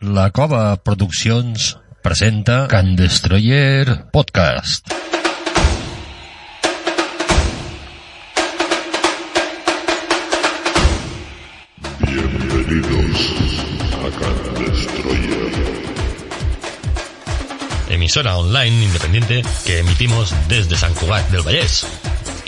La Cova Produccions presenta Can Destroyer Podcast. Bienvenidos a Can Destroyer. emisora online independiente que emitimos desde San Cugat del Vallés.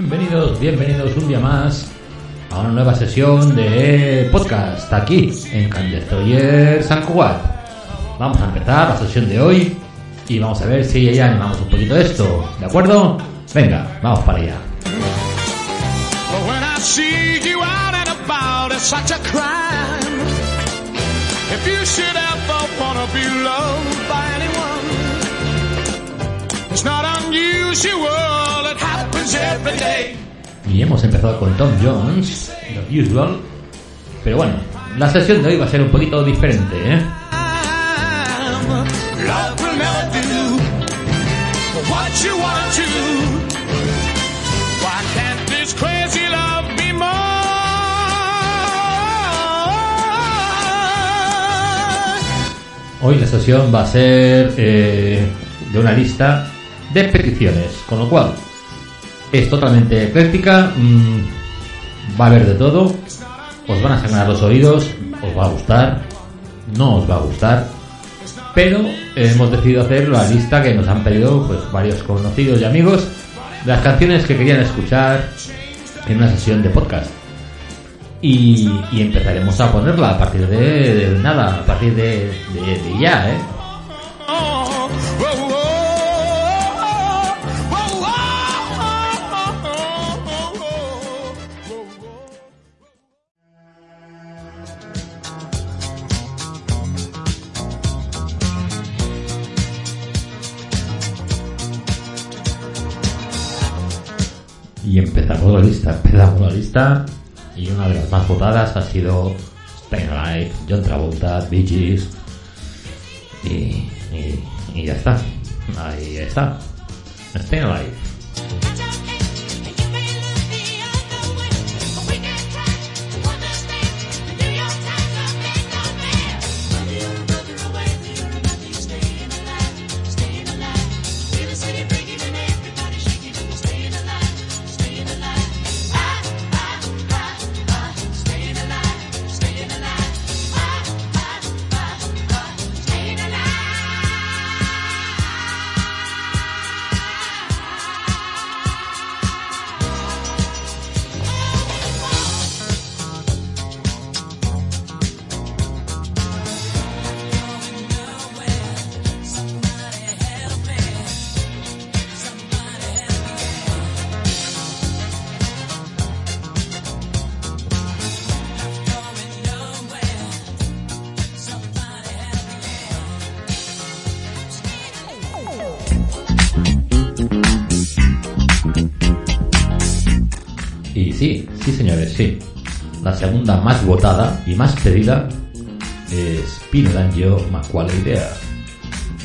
Bienvenidos, bienvenidos un día más a una nueva sesión de podcast aquí en Can Destroyer San Cugat. Vamos a empezar la sesión de hoy y vamos a ver si ya animamos un poquito esto, ¿de acuerdo? Venga, vamos para allá. It's not unusual, it happens. Y hemos empezado con Tom Jones, The Usual, pero bueno, la sesión de hoy va a ser un poquito diferente, ¿eh? Hoy la sesión va a ser eh, de una lista de peticiones, con lo cual es totalmente ecléctica, mm, va a haber de todo, os van a sangrar los oídos, os va a gustar, no os va a gustar, pero hemos decidido hacer la lista que nos han pedido pues varios conocidos y amigos de las canciones que querían escuchar en una sesión de podcast. Y, y empezaremos a ponerla a partir de, nada, a partir de, de- de ya, ¿eh? Empezamos la lista. Y una de las más votadas ha sido Stay Alive, John Travolta, Bee Gees. Y ya está. Ahí está. Stay Alive. Más votada y más pedida es Pino D'Angelo Macuala Idea.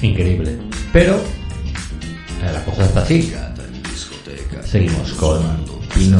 Increíble. Pero eh, la cosa está así. Seguimos con Pino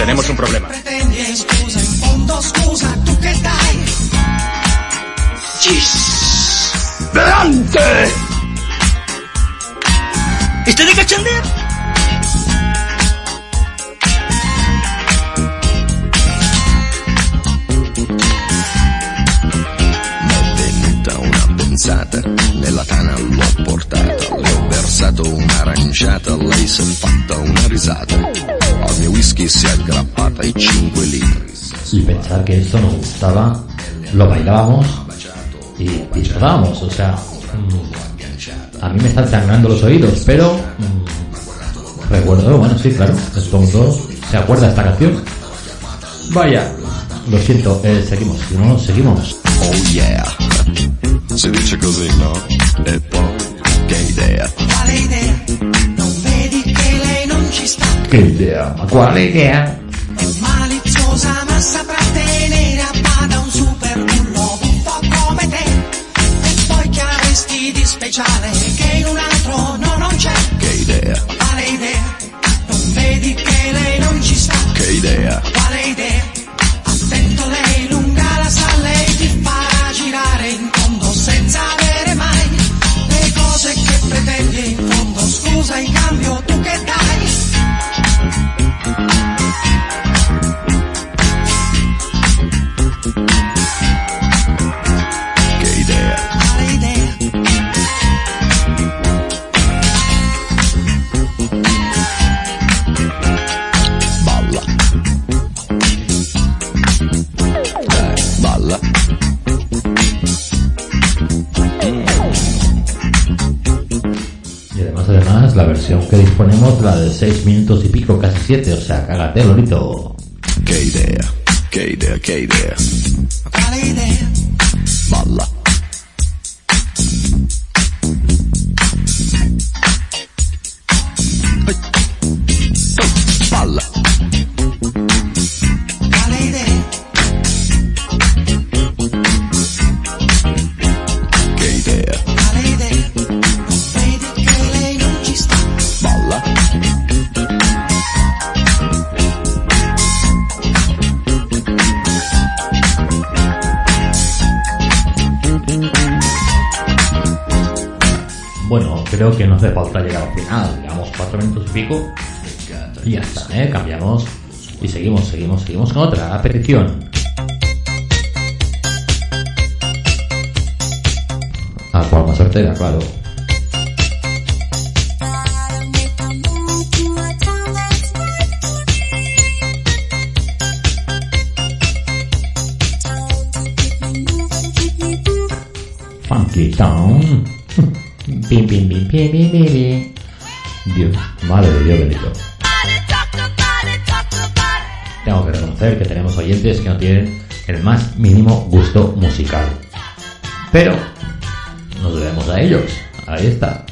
Tenemos un problema. I 5 litri. Y pensar que esto nos gustaba, lo bailábamos y disfrutábamos. O sea, mm, a mí me están sangrando los oídos, pero mm, recuerdo, bueno, sí, claro, todos se acuerda esta canción. Vaya, lo siento, eh, seguimos, si no, seguimos. Oh yeah, si dice così no? E poi, che idea, Quale idea? Ci sta. ¿Qué idea? ¿Cuál idea? La versión que disponemos, la de 6 minutos y pico, casi 7, o sea, cágate, Lorito. Che idea, che idea, che idea, que no hace falta llegar al final. Llevamos 4 minutos y pico. Y ya está, ¿eh? Cambiamos. Y seguimos, seguimos, seguimos con otra petición. A cual más certera, claro. Dios, madre de Dios bendito. Tengo que reconocer que tenemos oyentes que no tienen el más mínimo gusto musical. Pero nos debemos a ellos. Ahí está.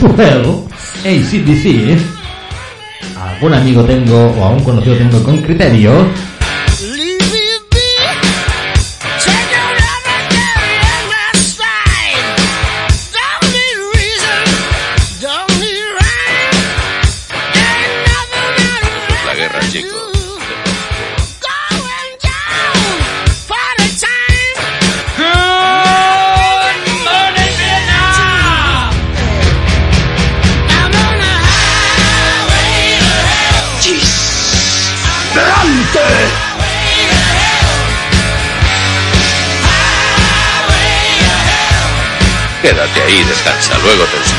Fuel, ACDC, algún amigo tengo o a un conocido tengo con criterio, Hasta luego, Teresa.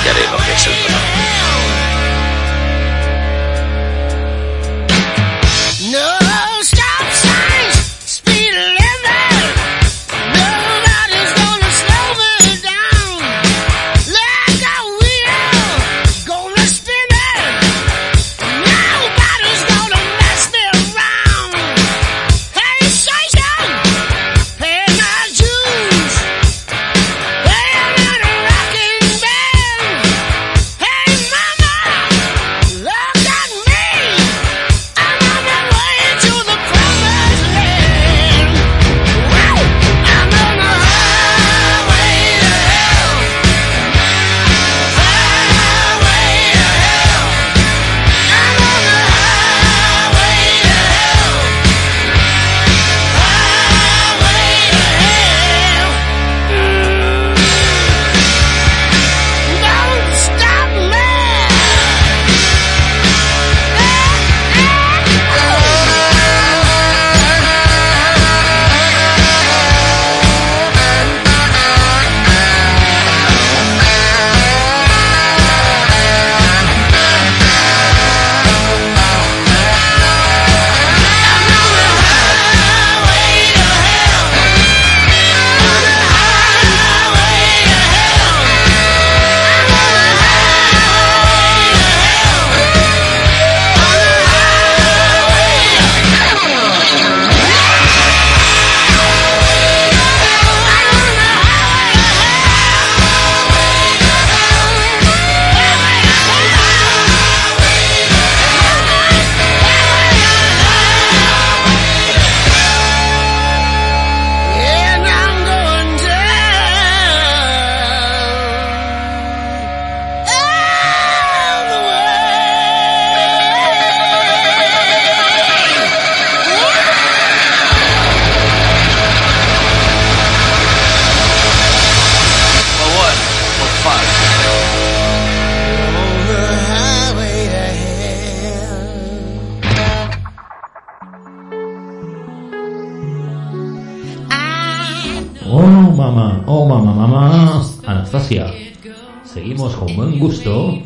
gusto.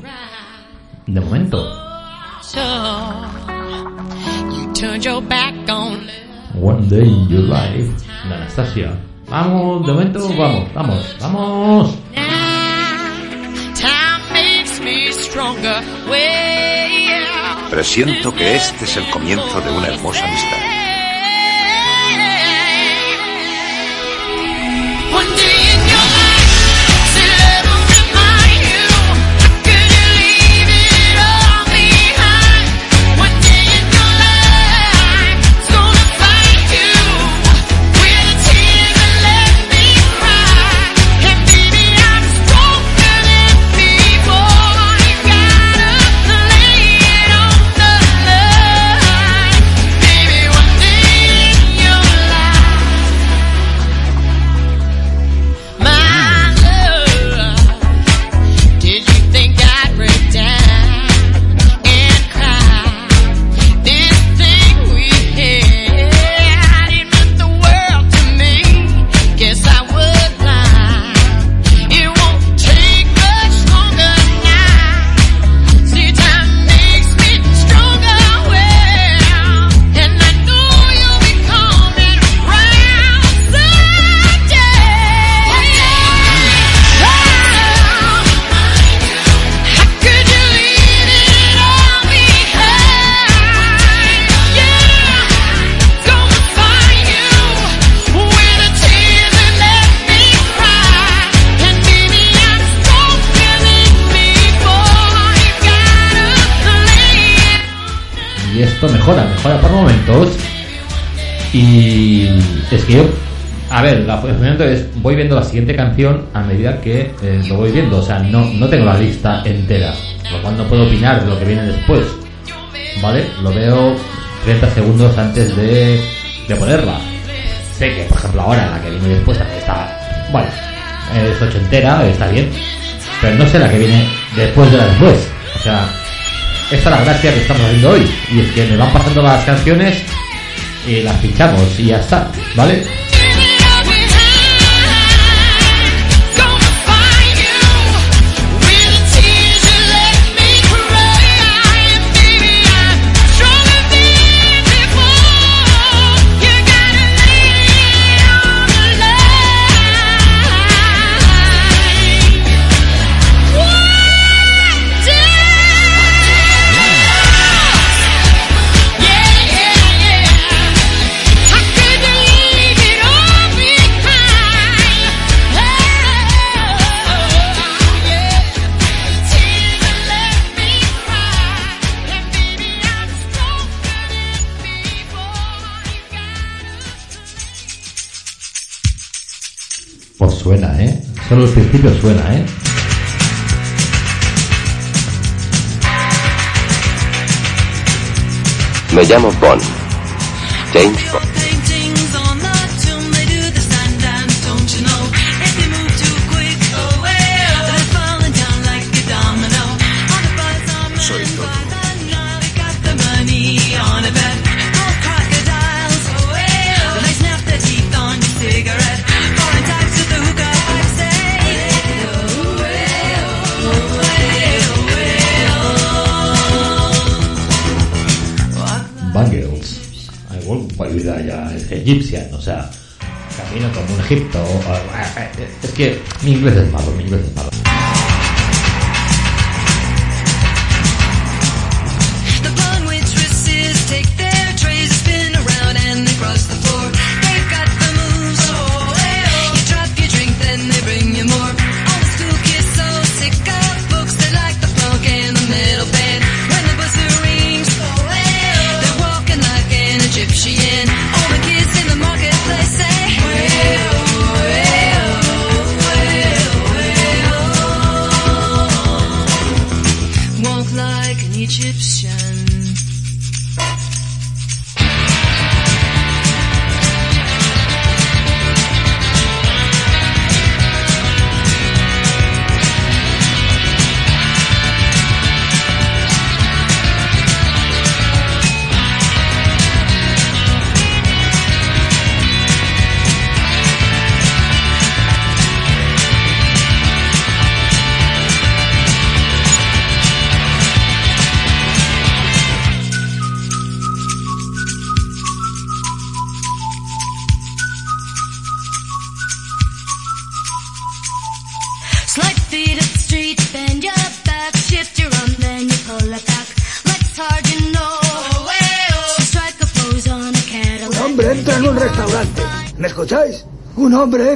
De momento. One day in your life. De Anastasia. Vamos, de momento, vamos, vamos, vamos. Presiento que este es el comienzo de una hermosa amistad. Mejora, mejora por momentos. Y es que yo, a ver, la el momento es, voy viendo la siguiente canción a medida que eh, lo voy viendo, o sea, no, no tengo la lista entera, lo cual no puedo opinar de lo que viene después, ¿vale? Lo veo 30 segundos antes de, de ponerla. Sé que, por ejemplo, ahora la que viene después está, bueno, es ochentera, está bien, pero no sé la que viene después de la después, o sea, esta es la gracia que estamos haciendo hoy, y es que me van pasando las canciones y las pinchamos y ya está, ¿vale? ¿Eh? Solo el principio suena, ¿eh? Me llamo Bond. James Bond. Egipcian, o sea, camino como un Egipto. Es que mi inglés es malo, mi inglés es malo.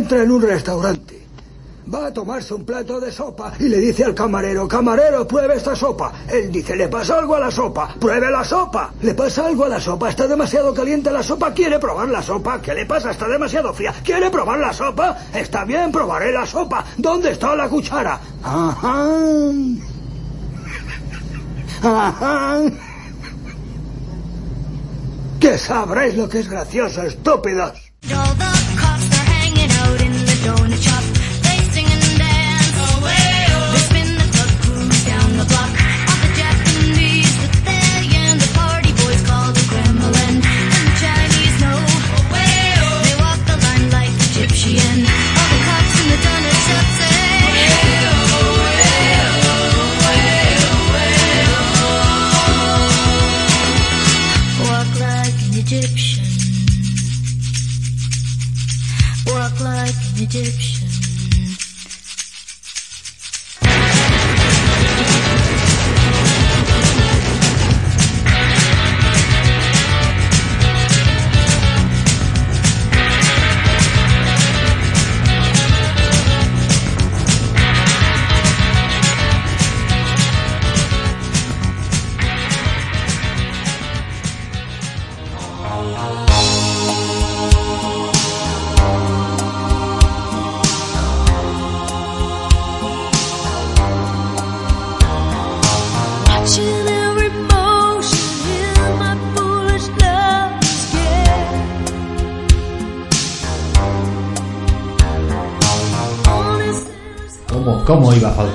Entra en un restaurante. Va a tomarse un plato de sopa y le dice al camarero, camarero, pruebe esta sopa. Él dice, le pasa algo a la sopa, pruebe la sopa. Le pasa algo a la sopa, está demasiado caliente la sopa, quiere probar la sopa. ¿Qué le pasa? Está demasiado fría. ¿Quiere probar la sopa? Está bien, probaré la sopa. ¿Dónde está la cuchara? Ajá. Ajá. Que sabréis lo que es gracioso, estúpidos. Out in Egyptian.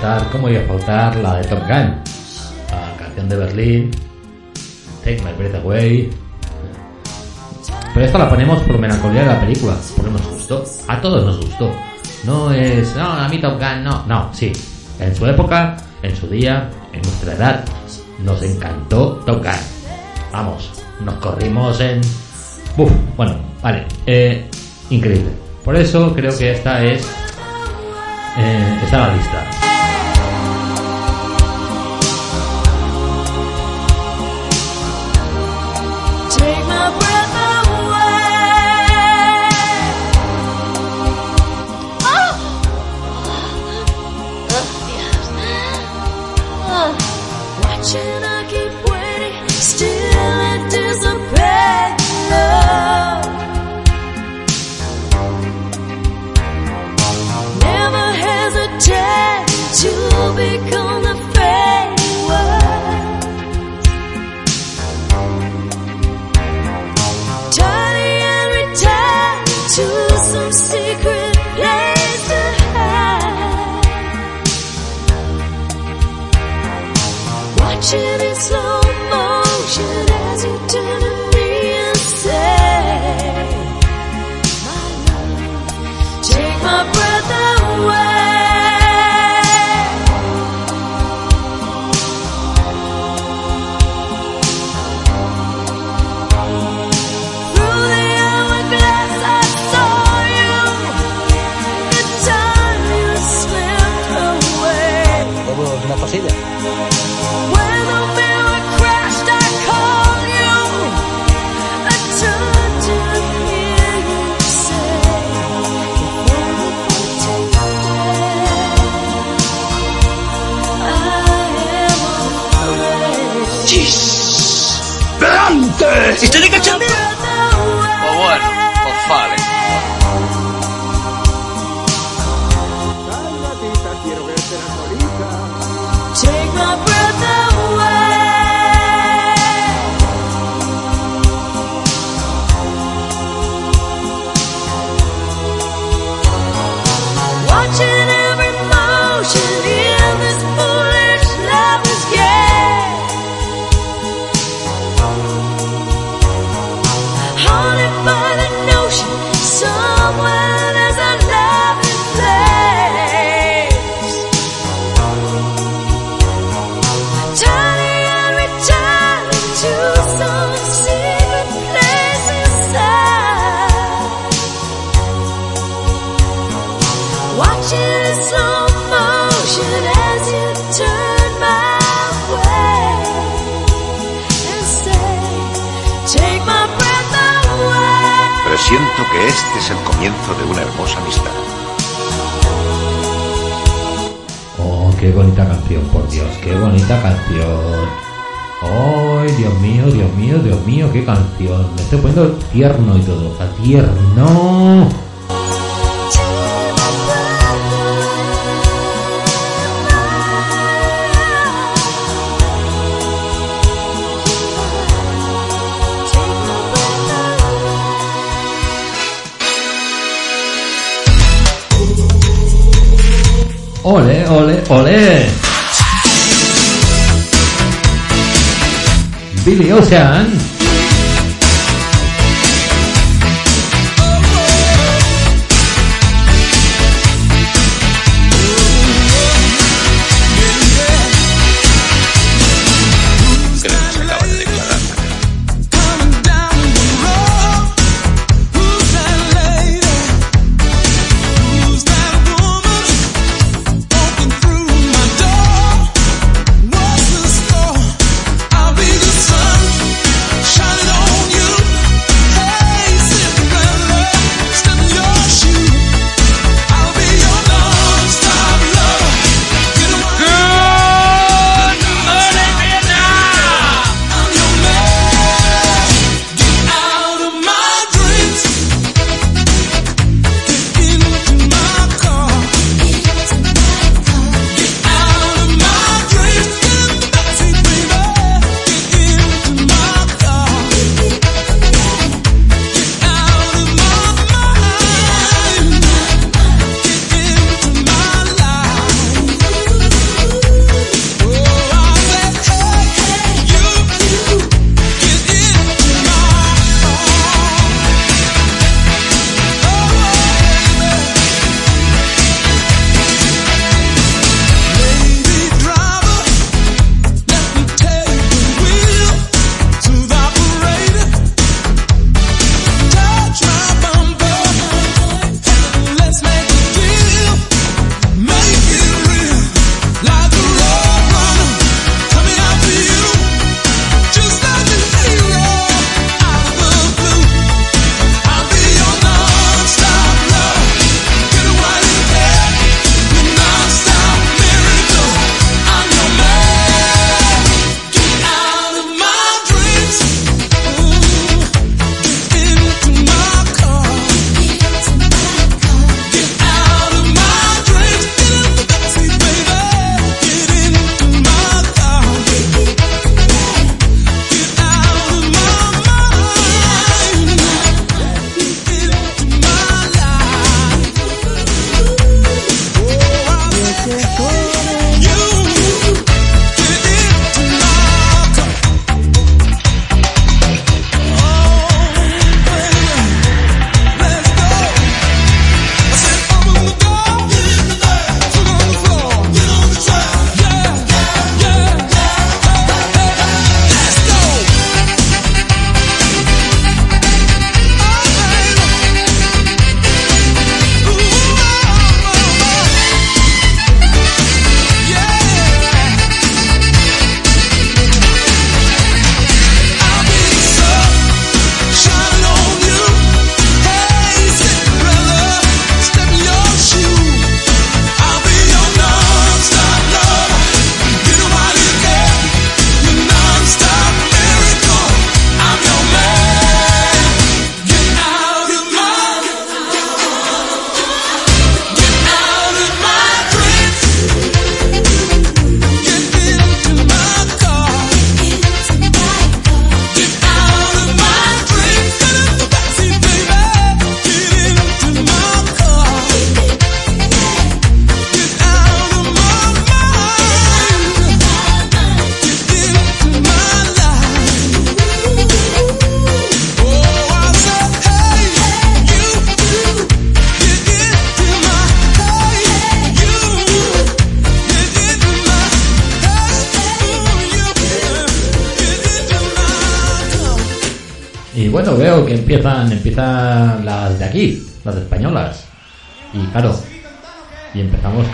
faltar, ¿cómo iba a faltar la de Top Gun? La canción de Berlín, Take My Breath Away. Pero esta la ponemos por melancolía de la película, porque nos gustó. A todos nos gustó. No es, no, a mí Top Gun, no. No, sí. En su época, en su día, en nuestra edad, nos encantó Top Gun. Vamos, nos corrimos en. Uf, bueno, vale. Eh, increíble. Por eso creo que esta es eh, está la lista.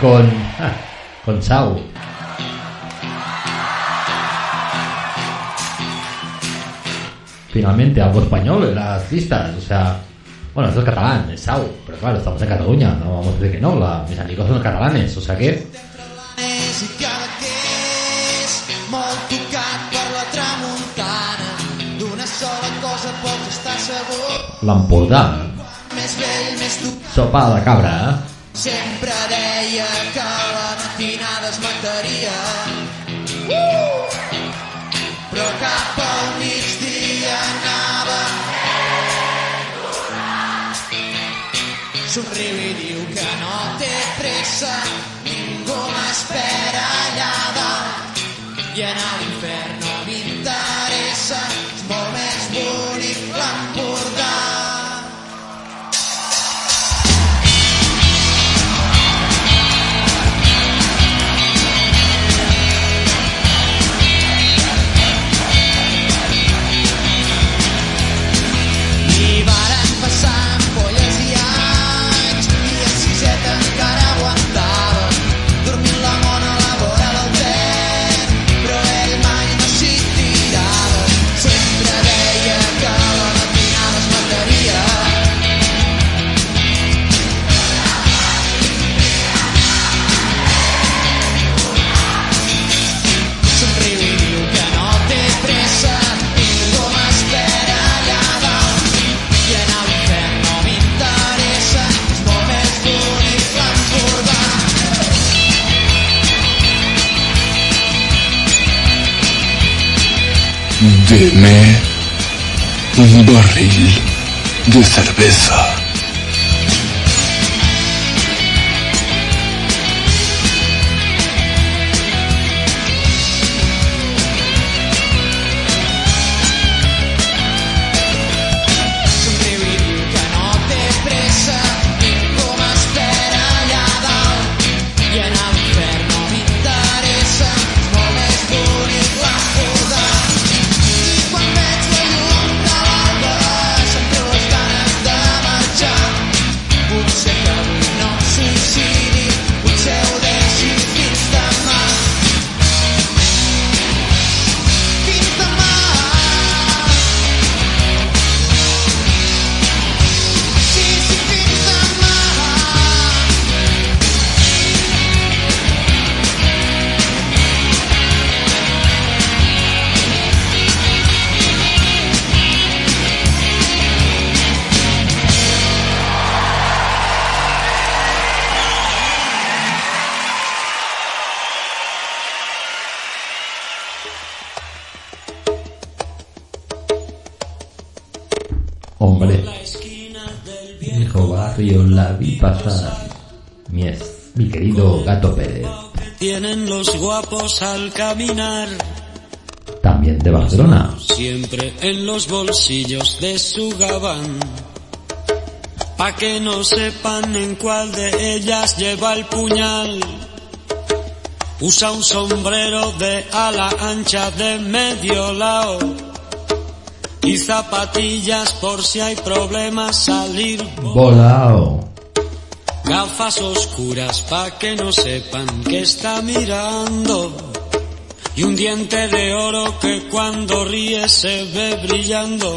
Con, ah, con Sau. Finalmente algo español en las listas, o sea, bueno, esto es catalán, es Sau, pero claro, estamos en Cataluña, no vamos a decir que no, la- mis amigos son catalanes, o sea que És i cada que és piena l'inferno mi dà Deme un barril de cerveza. Mi, querido gato Pérez, Tienen los guapos al caminar, también de Barcelona. siempre en los bolsillos de su gabán. Pa' que no sepan en cuál de ellas lleva el puñal. Usa un sombrero de ala ancha de medio lado. Y zapatillas por si hay problemas salir Volao. Gafas oscuras pa' que no sepan que está mirando. Y un diente de oro que cuando ríe se ve brillando.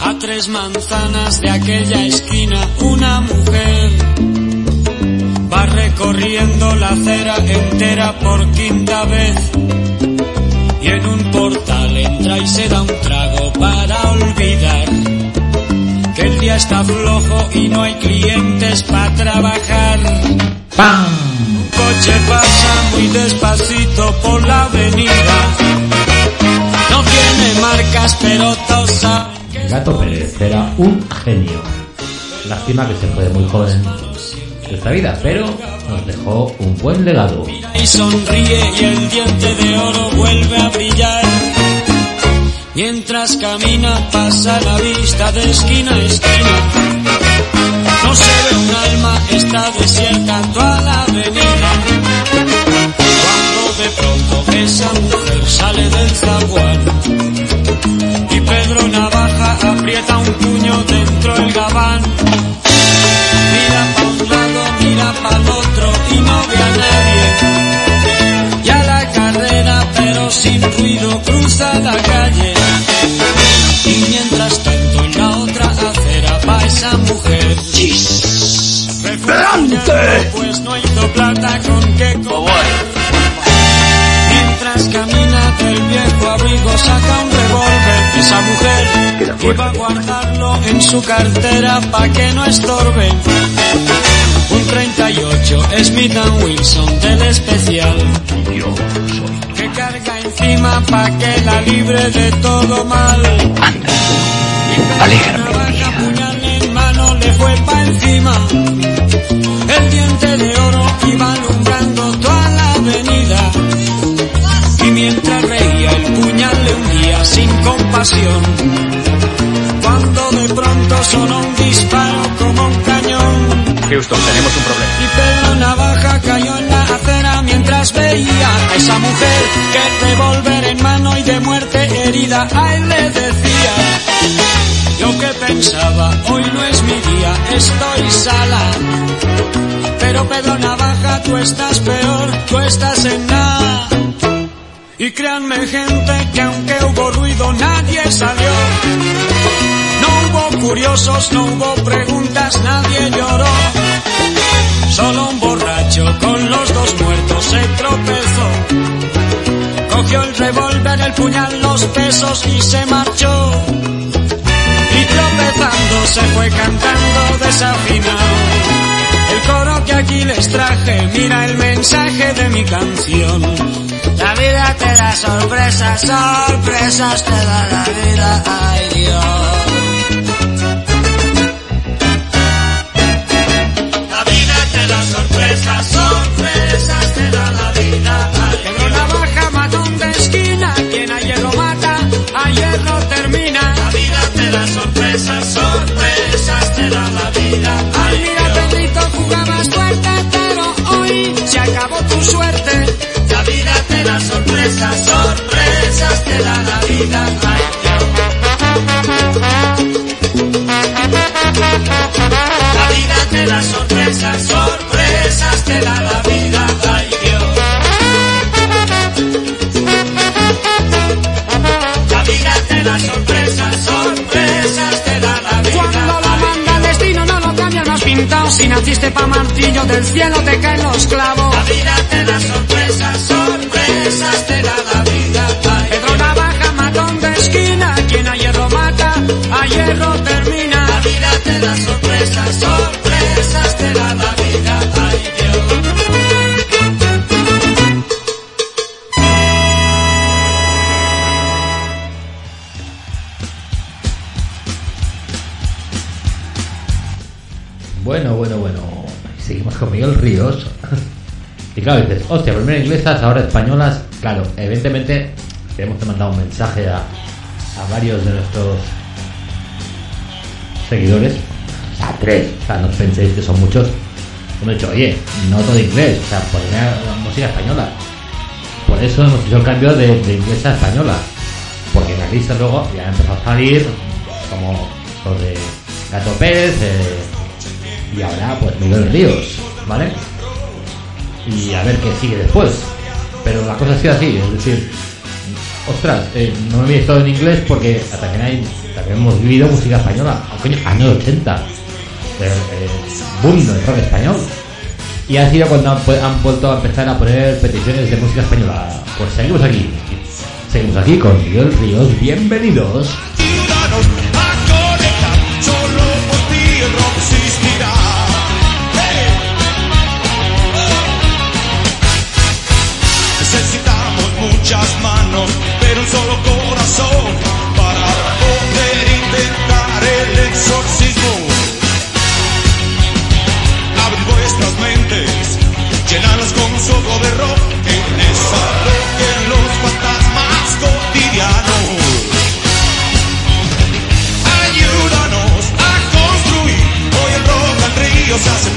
A tres manzanas de aquella esquina una mujer va recorriendo la acera entera por quinta vez. Y en un portal entra y se da un trago para olvidar que el día está flojo y no hay clientes para trabajar. ¡Pam! Un coche pasa muy despacito por la avenida. No tiene marcas, pero que Gato Pérez era un genio. Lástima que se fue muy joven de esta vida, pero nos dejó un buen legado. y sonríe y el diente de oro vuelve a brillar. Mientras camina pasa la vista de esquina a esquina. No se ve un alma, está desierta toda la avenida. Cuando de pronto esa mujer sale del zaguán Y mientras tanto en la otra acera va esa mujer. ¡Delante! Pues no hizo plata con que comer. Mientras camina del viejo abrigo saca un revólver esa mujer iba a guardarlo en su cartera pa' que no estorbe. Un 38 es Smith Wilson del especial. Yo soy Carga encima pa' que la libre de todo mal. Anda, navaja, puñal en mano le fue pa' encima. El diente de oro iba alumbrando toda la avenida. Y mientras reía el puñal le hundía sin compasión. Cuando de pronto sonó un disparo como un cañón. Houston, tenemos un problema. Que revólver en mano y de muerte herida a él le decía. Yo que pensaba, hoy no es mi día, estoy sala. Pero Pedro Navaja, tú estás peor, tú estás en nada. Y créanme gente que aunque hubo ruido nadie salió. No hubo curiosos, no hubo preguntas, nadie lloró. Solo un borracho con los dos muertos se tropezó. Cogió el revólver, el puñal, los pesos y se marchó. Y tropezando se fue cantando desafinado. El coro que aquí les traje, mira el mensaje de mi canción. La vida te da sorpresas, sorpresas te da la vida, ay Dios. Sorpresas, sorpresas te da la vida. Ay, mira, Pedrito, jugabas fuerte, pero hoy se acabó tu suerte. La vida te da sorpresas, sorpresas te da la vida. Ay, La vida te da sorpresas, sorpresas te da la vida, Si naciste pa' martillo, del cielo te caen los clavos. La vida te da sorpresas, sorpresas te da la vida. Pedro Navaja, matón de esquina, quien a hierro mata, a hierro termina. La vida te da sorpresas, sorpresas Bueno, bueno, bueno. Seguimos con Miguel Ríos. Y claro, dices, hostia, primero inglesas, ahora españolas. Claro, evidentemente tenemos que mandar un mensaje a, a varios de nuestros seguidores. O sea, tres. O sea, no os penséis que son muchos. Hemos dicho, oye, no todo inglés. O sea, ponme música española. Por eso hemos hecho el cambio de, de inglés a española. Porque en la lista luego ya empezó a salir como los de Gato Pérez eh, y ahora pues Miguel Ríos, ¿vale? Y a ver qué sigue después. Pero la cosa ha sido así, es decir, ostras, eh, no me he estado en inglés porque también, hay, también hemos vivido música española, coño, años 80, el, el boom del rock español. Y ha sido cuando han, han vuelto a empezar a poner peticiones de música española. Pues seguimos aquí. Seguimos aquí con Miguel Ríos. Bienvenidos. Soplo de rock, que desalojen los fantasmas cotidianos. Ayúdanos a construir, hoy el rock al río se hace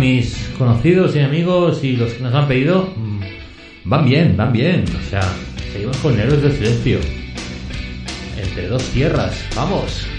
mis conocidos y amigos y los que nos han pedido, mm, van bien, van bien. O sea, seguimos con Héroes del Silencio. Entre dos tierras, vamos.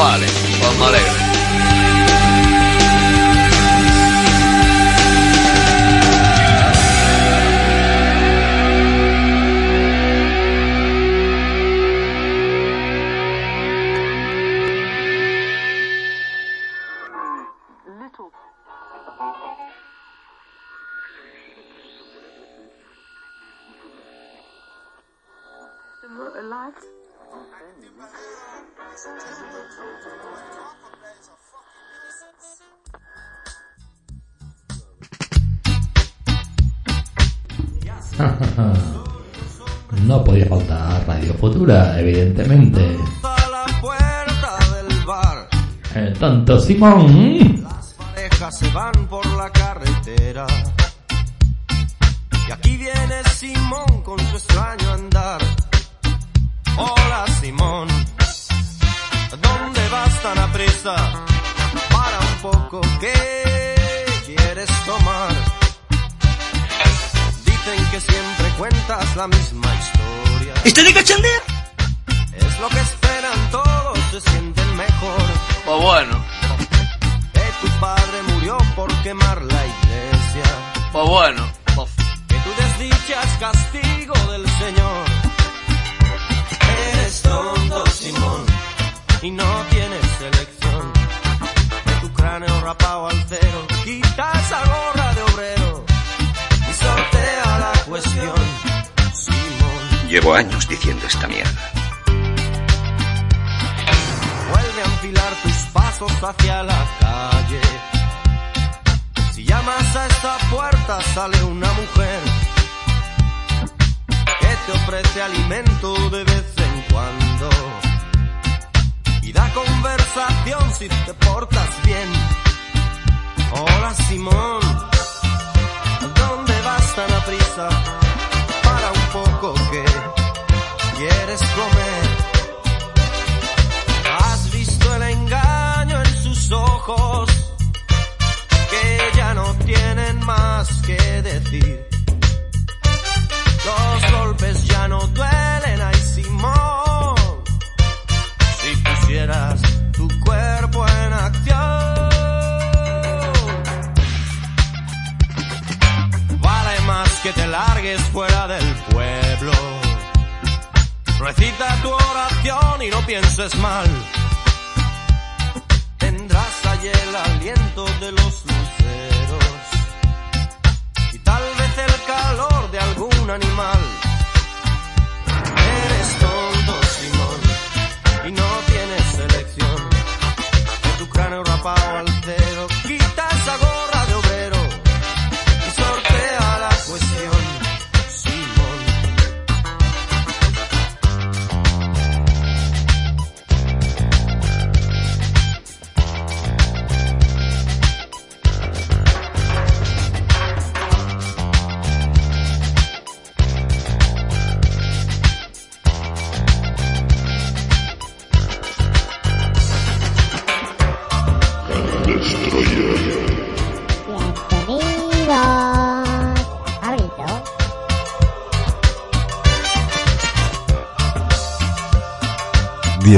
Vale, pues me. evidentemente. El tonto Simón haces mal.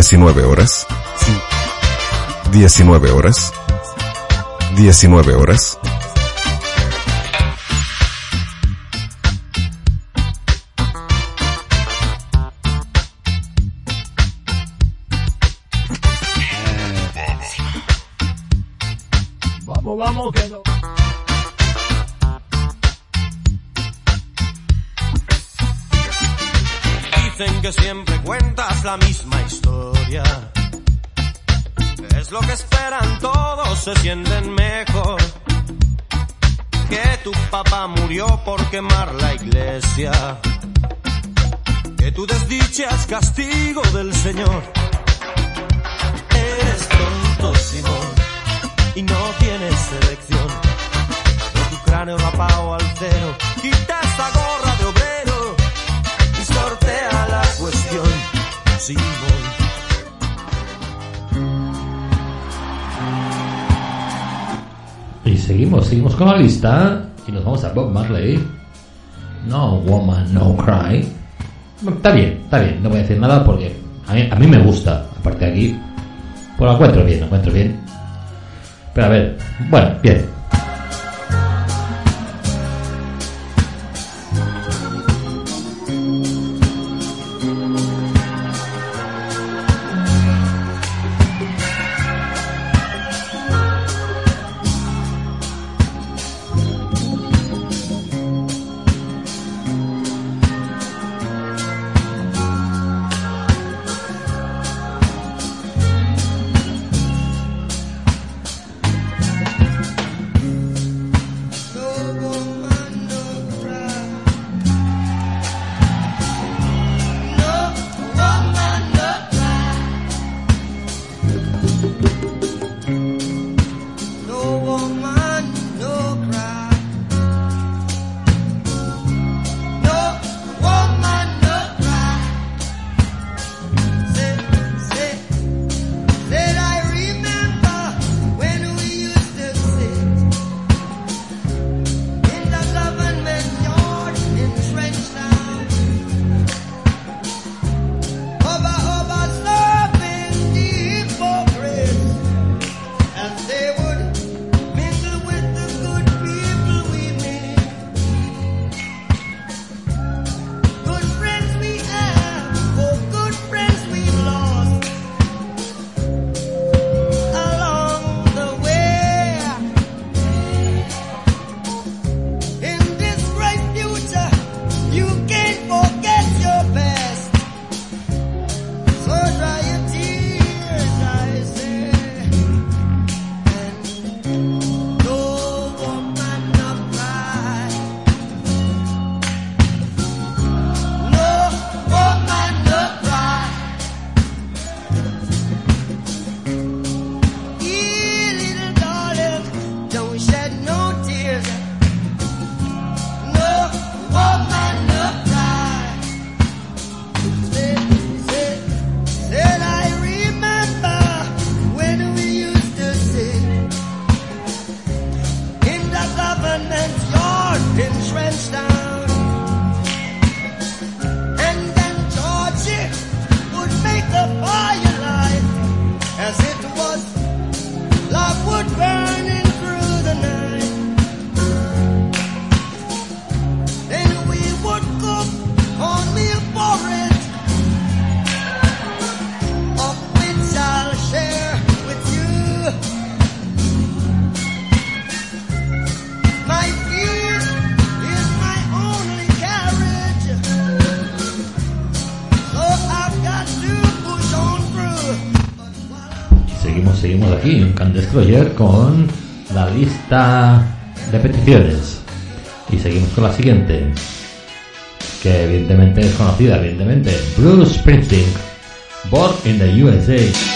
19 horas. Sí. 19 horas. 19 horas. y nos vamos a Bob Marley. No Woman, No Cry. Está bien, está bien, no voy a decir nada porque a mí, me gusta. Aparte de aquí, pues la encuentro bien, la encuentro bien. Pero a ver, bueno, bien. Can Destroyer con la lista de peticiones. Y seguimos con la siguiente, que evidentemente es conocida, evidentemente. Bruce Springsteen, Born in the USA.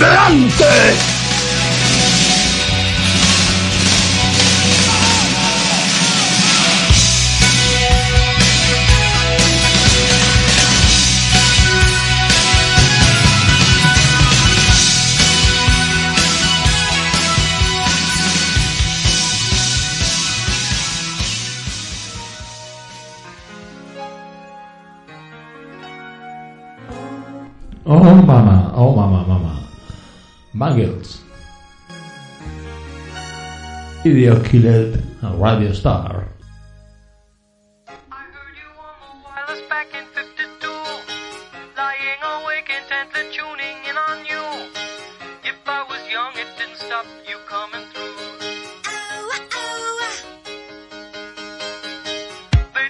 delante.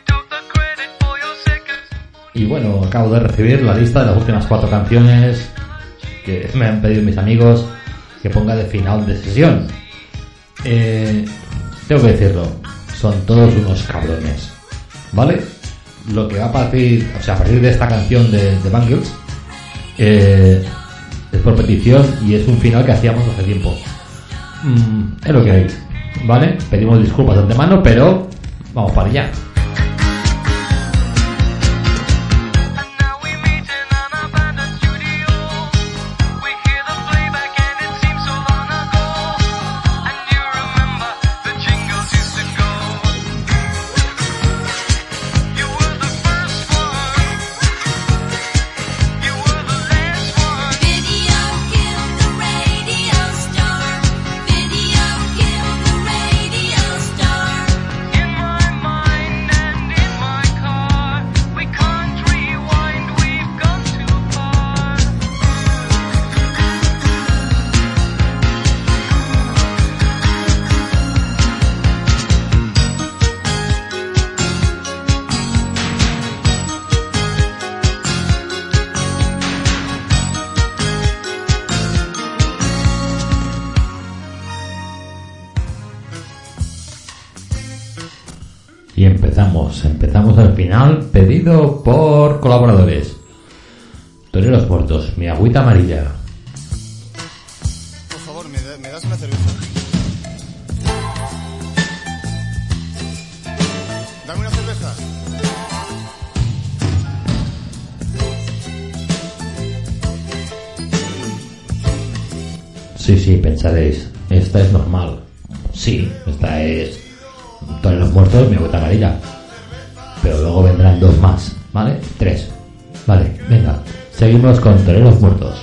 Took the credit for your seconds. Y bueno, acabo de recibir la lista de las últimas cuatro canciones que me han pedido mis amigos que ponga de final de sesión. Eh, tengo que decirlo, son todos unos cabrones, ¿vale? Lo que va a partir, o sea, a partir de esta canción de, de Bangles, eh, es por petición y es un final que hacíamos hace tiempo. Mm, es lo que hay, ¿vale? Pedimos disculpas de antemano, pero vamos para allá. Y empezamos, empezamos al final, pedido por colaboradores. Toreros muertos, mi agüita amarilla. Por favor, ¿me, da- me das una cerveza? Dame una cerveza. Sí, sí, pensaréis, esta es normal. Sí, esta es Toreros muertos, mi agüita amarilla. Pero luego vendrán dos más, ¿vale? Tres. Vale, venga, seguimos con Toreros muertos.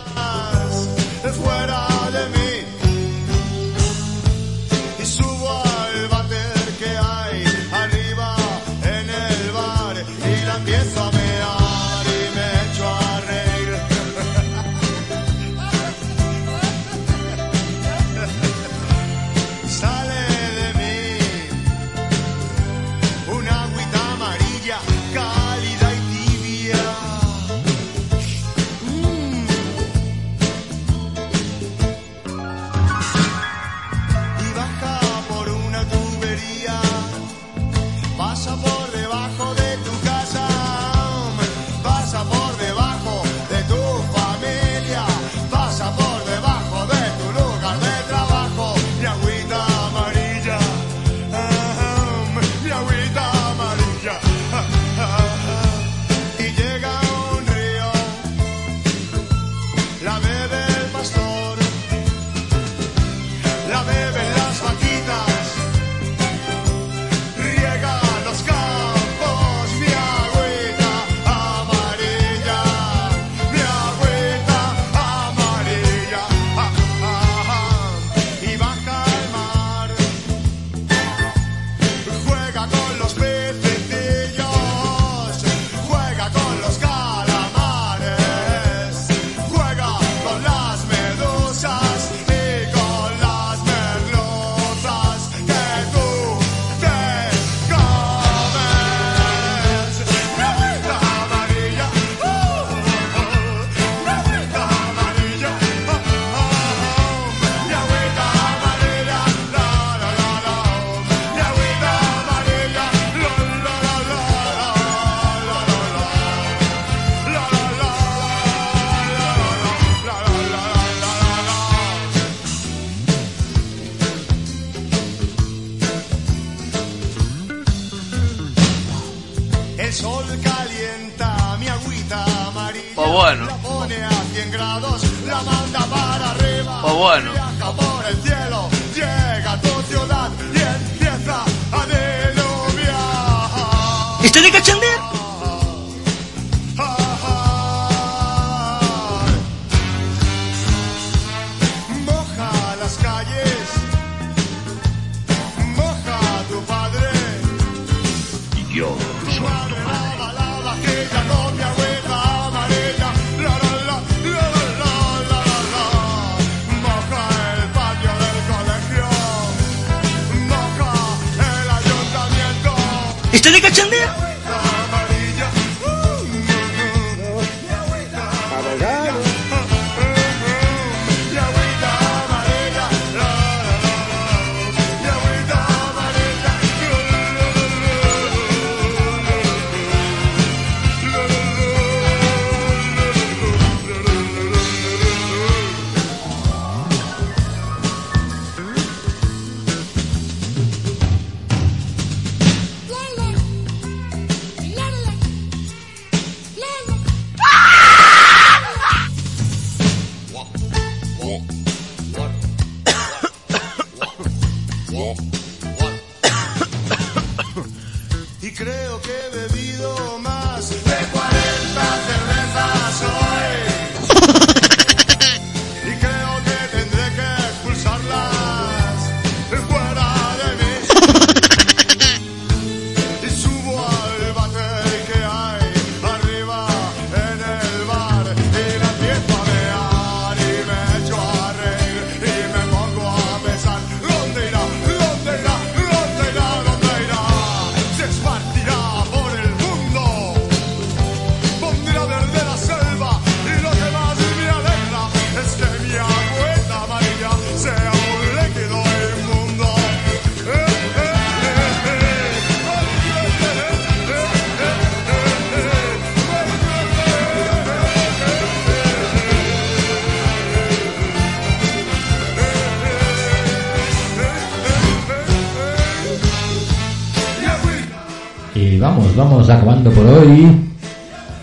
Vamos, acabando por hoy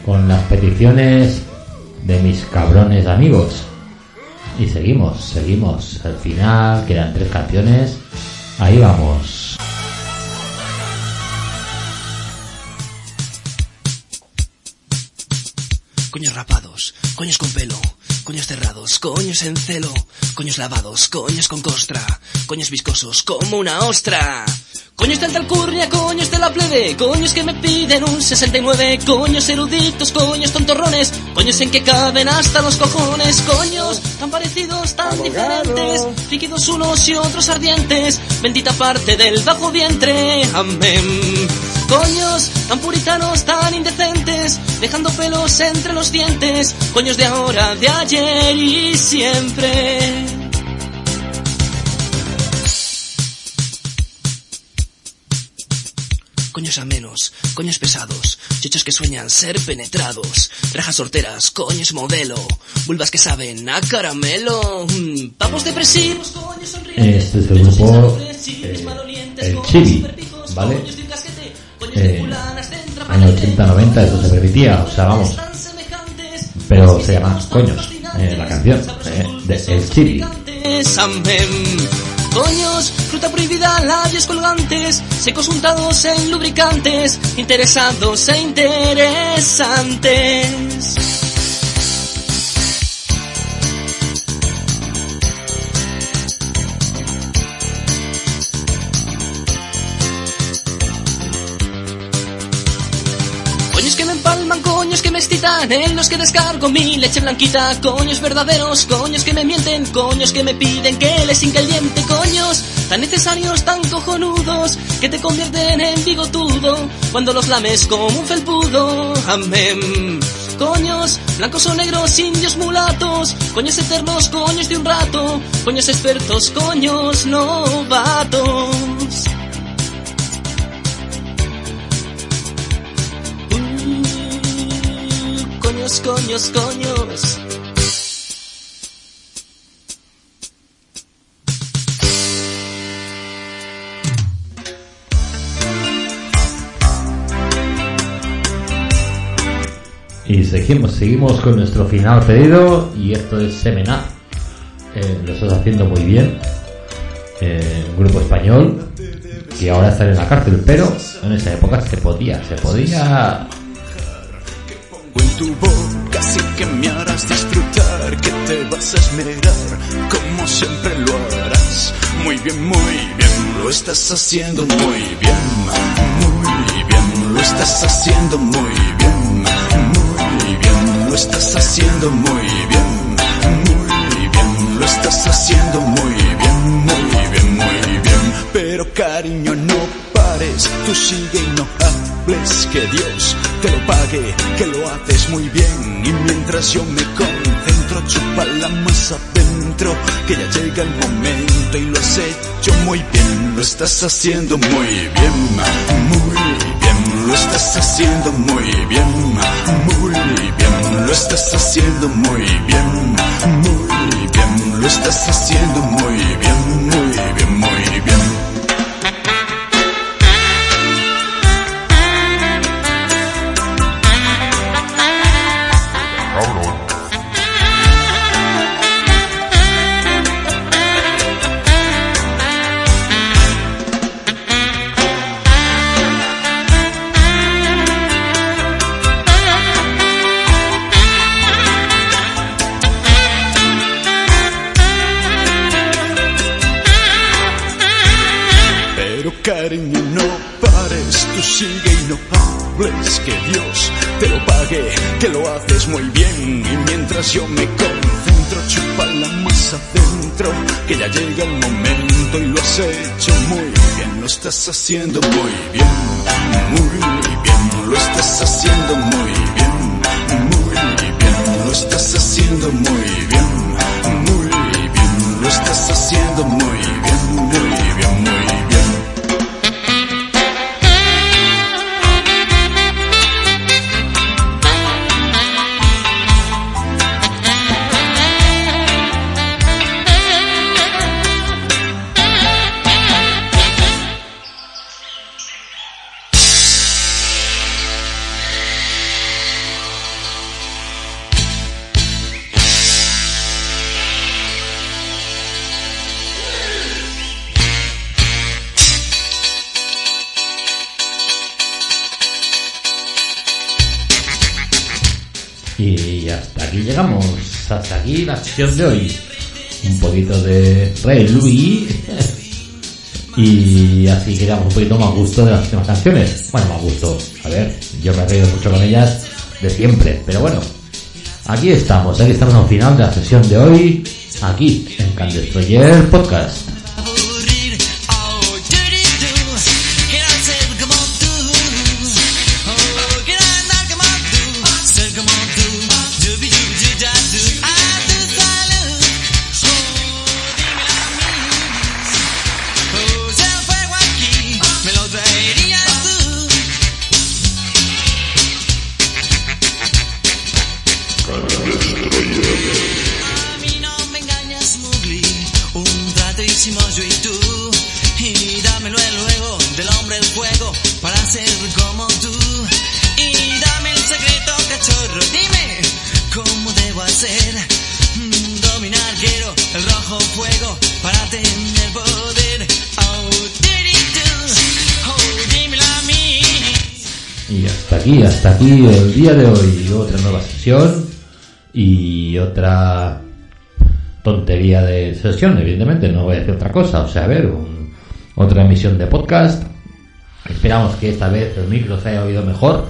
con las peticiones de mis cabrones amigos. Y seguimos, seguimos. Al final quedan tres canciones. Ahí vamos. Coños rapados, coños con pelo, coños en celo, coños lavados, coños con costra, coños viscosos como una ostra. Coños de alcurnia, coños de la plebe, coños que me piden un 69, coños eruditos, coños tontorrones, coños en que caben hasta los cojones, coños tan parecidos, tan diferentes, líquidos unos y otros ardientes, bendita parte del bajo vientre, amén. Coños tan puritanos, tan indecentes, dejando pelos entre los dientes, coños de ahora, de ayer y siempre. Coños amenos, coños pesados, chochos que sueñan ser penetrados, rejas sorteras, coños modelo, vulvas que saben a caramelo, mm, papos depresivos, coños sonrientes, Este es el grupo eh, El Chibi, ¿vale? Eh, año 80-90 eso se permitía, o sea, vamos. Pero se llama Coños, eh, la canción, eh, de El amén. Coños, fruta prohibida, labios colgantes, secos untados en lubricantes, interesados e interesantes. Que me excitan, en los que descargo mi leche blanquita, coños verdaderos, coños que me mienten, coños que me piden que les hinque el diente, coños tan necesarios, tan cojonudos, que te convierten en bigotudo, cuando los lames como un felpudo, amén. Coños, blancos o negros, indios mulatos, coños eternos, coños de un rato, coños expertos, coños novatos. Coños, coños. Y seguimos, seguimos con nuestro final pedido y esto es Semena. Eh, lo estás haciendo muy bien. Eh, un grupo español que ahora está en la cárcel, pero en esa época se podía, se podía en tu boca, así que me harás disfrutar, que te vas a esmerar, como siempre lo harás. Muy bien, muy bien, lo estás haciendo muy bien, muy bien, lo estás haciendo muy bien, muy bien, lo estás haciendo muy bien, muy bien, lo estás haciendo muy bien, muy bien, muy bien. Pero cariño, no tú sigue y no hables, que Dios te lo pague, que lo haces muy bien. Y mientras yo me concentro, chupa la más adentro, que ya llega el momento y lo has hecho muy bien, lo estás haciendo muy bien, muy bien, lo estás haciendo muy bien, muy bien, lo estás haciendo muy bien, muy bien, lo estás haciendo muy bien, muy bien, no hables, que Dios te lo pague, que lo haces muy bien. Y mientras yo me concentro, chupa la más adentro, que ya llega el momento y lo has hecho muy bien, lo estás haciendo muy bien, muy bien, lo estás haciendo muy bien, muy bien, lo estás haciendo muy bien, muy bien, lo estás haciendo muy bien, Aquí la sesión de hoy. Un poquito de Rey Louis. y así quedamos un poquito más gusto de las últimas canciones. Bueno, más gusto. A ver, yo me he reído mucho con ellas de siempre. Pero bueno, aquí estamos. Aquí estamos al final de la sesión de hoy. Aquí, en Can Destroyer Podcast. El día de hoy. Otra nueva sesión y otra tontería de sesión, evidentemente. No voy a decir otra cosa. O sea, a ver, un- otra emisión de podcast. Esperamos que esta vez el micro se haya oído mejor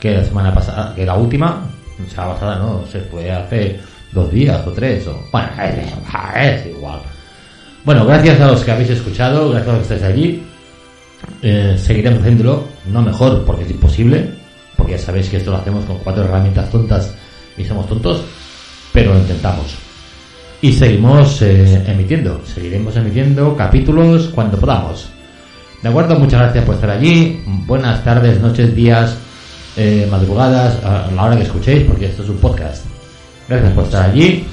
que la semana pasada, que la última. O sea, pasada no, se fue hace dos días o tres. O, bueno, es, es igual. Bueno, gracias a los que habéis escuchado, gracias a los que estáis allí. Eh, seguiremos haciéndolo, no mejor porque es imposible, ya sabéis que esto lo hacemos con cuatro herramientas tontas y somos tontos, pero lo intentamos. Y seguimos eh, emitiendo, seguiremos emitiendo capítulos cuando podamos. De acuerdo, muchas gracias por estar allí. Buenas tardes, noches, días, eh, madrugadas, a la hora que escuchéis, porque esto es un podcast. Gracias por estar allí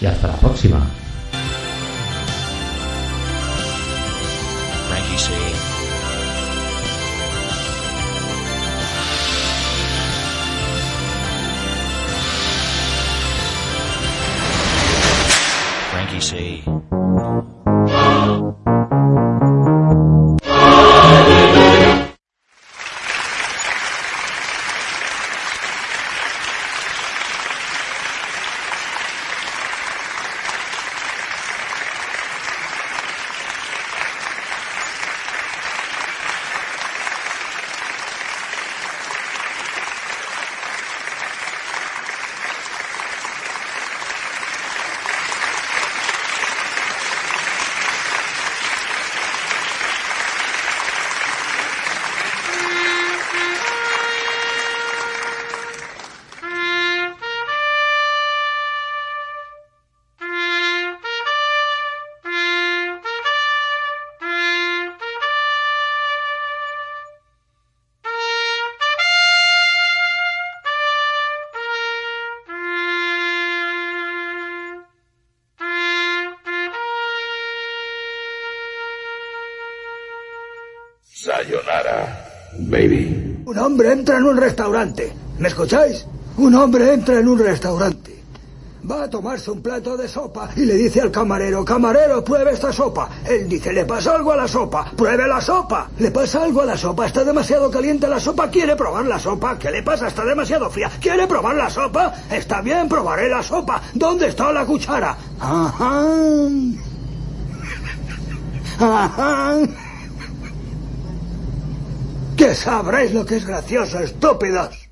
y hasta la próxima. Frankie Un hombre entra en un restaurante. ¿Me escucháis? Un hombre entra en un restaurante. Va a tomarse un plato de sopa y le dice al camarero, camarero, pruebe esta sopa. Él dice, le pasa algo a la sopa, pruebe la sopa. Le pasa algo a la sopa, está demasiado caliente la sopa, quiere probar la sopa. ¿Qué le pasa? Está demasiado fría. ¿Quiere probar la sopa? Está bien, probaré la sopa. ¿Dónde está la cuchara? Ajá. Ajá. Que sabréis lo que es gracioso, estúpidos.